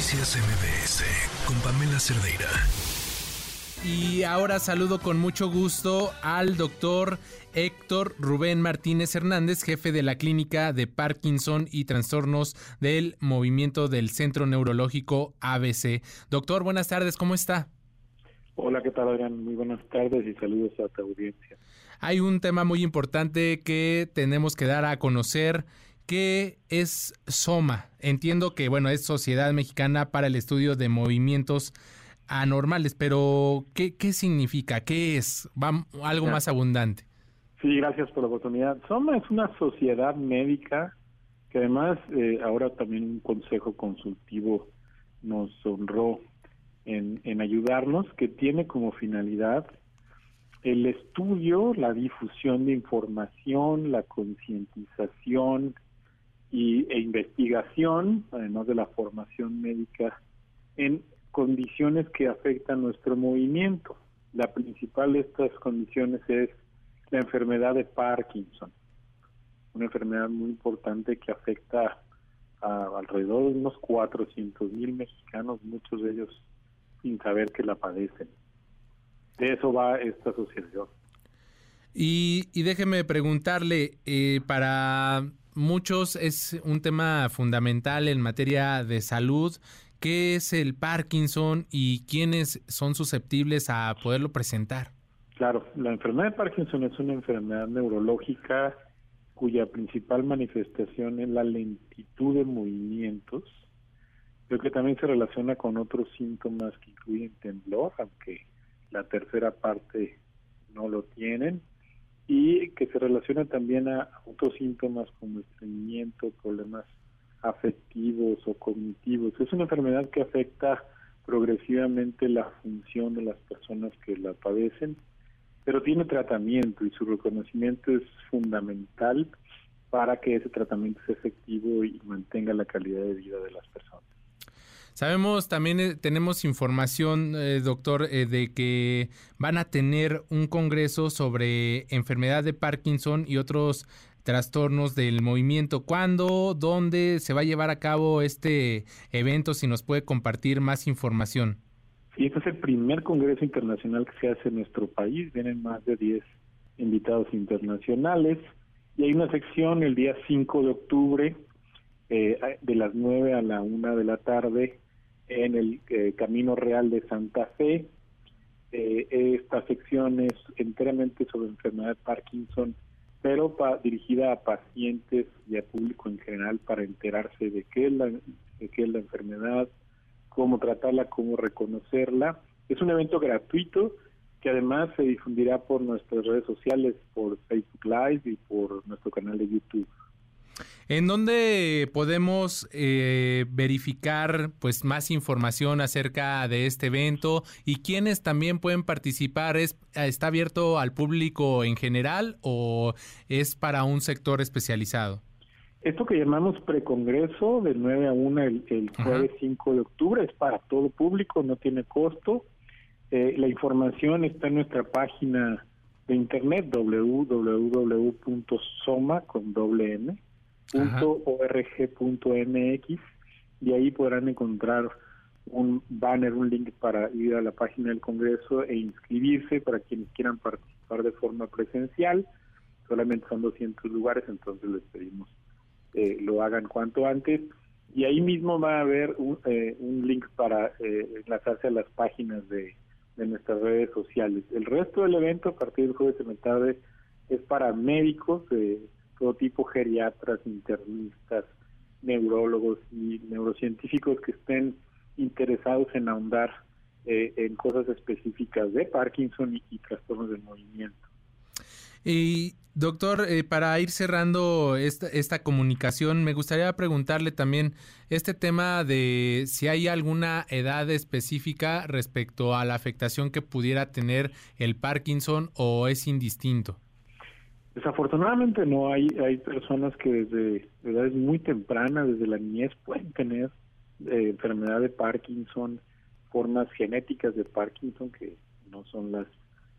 Noticias MBS con Pamela Cerdeira. Y ahora saludo con mucho gusto al doctor Héctor Rubén Martínez Hernández, jefe de la clínica de Parkinson y trastornos del movimiento del Centro Neurológico ABC. Doctor, buenas tardes, ¿cómo está? Hola, ¿qué tal, Adrián? Muy buenas tardes y saludos a tu audiencia. Hay un tema muy importante que tenemos que dar a conocer ¿Qué es SOMA? Entiendo que, bueno, es Sociedad Mexicana para el Estudio de Movimientos Anormales, pero ¿qué, qué significa? ¿Qué es? Va, algo más abundante. Sí, gracias por la oportunidad. SOMA es una sociedad médica que además eh, ahora también un consejo consultivo nos honró en, en ayudarnos, que tiene como finalidad el estudio, la difusión de información, la concientización, y, e investigación, además de la formación médica, en condiciones que afectan nuestro movimiento. La principal de estas condiciones es la enfermedad de Parkinson, una enfermedad muy importante que afecta a alrededor de unos 400 mil mexicanos, muchos de ellos sin saber que la padecen. De eso va esta asociación. Y, y déjeme preguntarle, eh, para muchos es un tema fundamental en materia de salud. ¿Qué es el Parkinson y quiénes son susceptibles a poderlo presentar? Claro, la enfermedad de Parkinson es una enfermedad neurológica cuya principal manifestación es la lentitud de movimientos, Creo que también se relaciona con otros síntomas que incluyen temblor, aunque la tercera parte no lo tienen, y que se relaciona también a otros síntomas como estreñimiento, problemas afectivos o cognitivos. Es una enfermedad que afecta progresivamente la función de las personas que la padecen, pero tiene tratamiento y su reconocimiento es fundamental para que ese tratamiento sea efectivo y mantenga la calidad de vida de las personas. Sabemos también, eh, tenemos información, eh, doctor, eh, de que van a tener un congreso sobre enfermedad de Parkinson y otros trastornos del movimiento. ¿Cuándo, dónde se va a llevar a cabo este evento? Si nos puede compartir más información. Sí, este es el primer congreso internacional que se hace en nuestro país. Vienen más de 10 invitados internacionales y hay una sección el día 5 de octubre de las 9 a la 1 de la tarde en el eh, Camino Real de Santa Fe. Eh, esta sección es enteramente sobre enfermedad de Parkinson, pero dirigida a pacientes y a público en general para enterarse de qué es la, de qué es la enfermedad, cómo tratarla, cómo reconocerla. Es un evento gratuito que además se difundirá por nuestras redes sociales, por Facebook Live y por nuestro canal de YouTube. ¿En dónde podemos eh, verificar pues más información acerca de este evento y quiénes también pueden participar? ¿Es, ¿Está abierto al público en general o es para un sector especializado? Esto que llamamos precongreso del 9 a 1 el, el jueves 5 de octubre es para todo público, no tiene costo. Eh, la información está en nuestra página de internet www.soma con doble m .org.mx y ahí podrán encontrar un banner, un link para ir a la página del Congreso e inscribirse para quienes quieran participar de forma presencial. Solamente son 200 lugares, entonces les pedimos eh, lo hagan cuanto antes. Y ahí mismo va a haber un, eh, un link para eh, enlazarse a las páginas de, nuestras redes sociales. El resto del evento, a partir del jueves de la tarde, es para médicos, eh, todo tipo, geriatras, internistas, neurólogos y neurocientíficos que estén interesados en ahondar eh, en cosas específicas de Parkinson y, trastornos del movimiento. Y doctor, eh, para ir cerrando esta, esta comunicación, me gustaría preguntarle también este tema de si hay alguna edad específica respecto a la afectación que pudiera tener el Parkinson o es indistinto. Desafortunadamente no hay hay personas que desde edades muy tempranas, desde la niñez, pueden tener eh, enfermedad de Parkinson, formas genéticas de Parkinson que no son las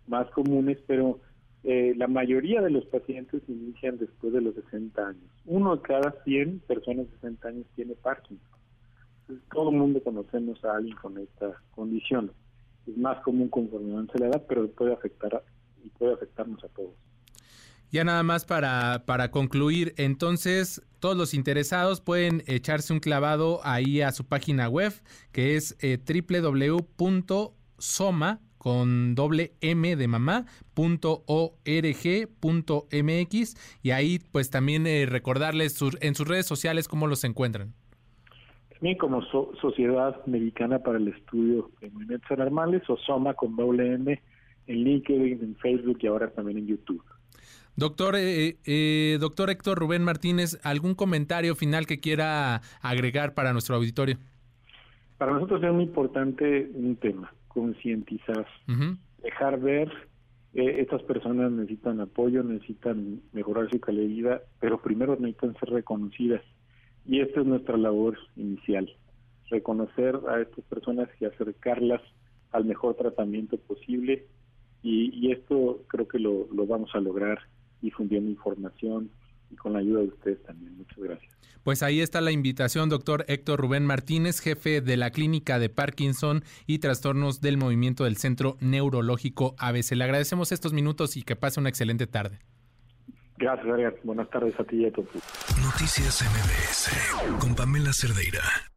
más comunes, pero eh, la mayoría de los pacientes inician después de los 60 años. Uno de cada 100 personas de 60 años tiene Parkinson. todo el mundo conocemos a alguien con esta condición. Es más común conforme avance la edad, pero puede afectar y puede afectarnos a todos. Ya nada más para, para concluir, entonces todos los interesados pueden echarse un clavado ahí a su página web, que es eh, www.soma con doble M de mamá, punto punto mx, y ahí pues también eh, recordarles en sus redes sociales cómo los encuentran. También como Sociedad Americana para el Estudio de Movimientos Anormales o SOMA con doble M en LinkedIn, en Facebook y ahora también en YouTube. Doctor, eh, eh, doctor Héctor Rubén Martínez, ¿algún comentario final que quiera agregar para nuestro auditorio? Para nosotros es muy importante un tema, concientizar, dejar ver, eh, estas personas necesitan apoyo, necesitan mejorar su calidad de vida, pero primero necesitan ser reconocidas. Y esta es nuestra labor inicial, reconocer a estas personas y acercarlas al mejor tratamiento posible. Y, esto creo que lo vamos a lograr difundiendo información y con la ayuda de ustedes también. Muchas gracias. Pues ahí está la invitación, doctor Héctor Rubén Martínez, jefe de la Clínica de Parkinson y Trastornos del Movimiento del Centro Neurológico ABC. Le agradecemos estos minutos y que pase una excelente tarde. Gracias, Buenas tardes a ti y a todos. Noticias MBS con Pamela Cerdeira.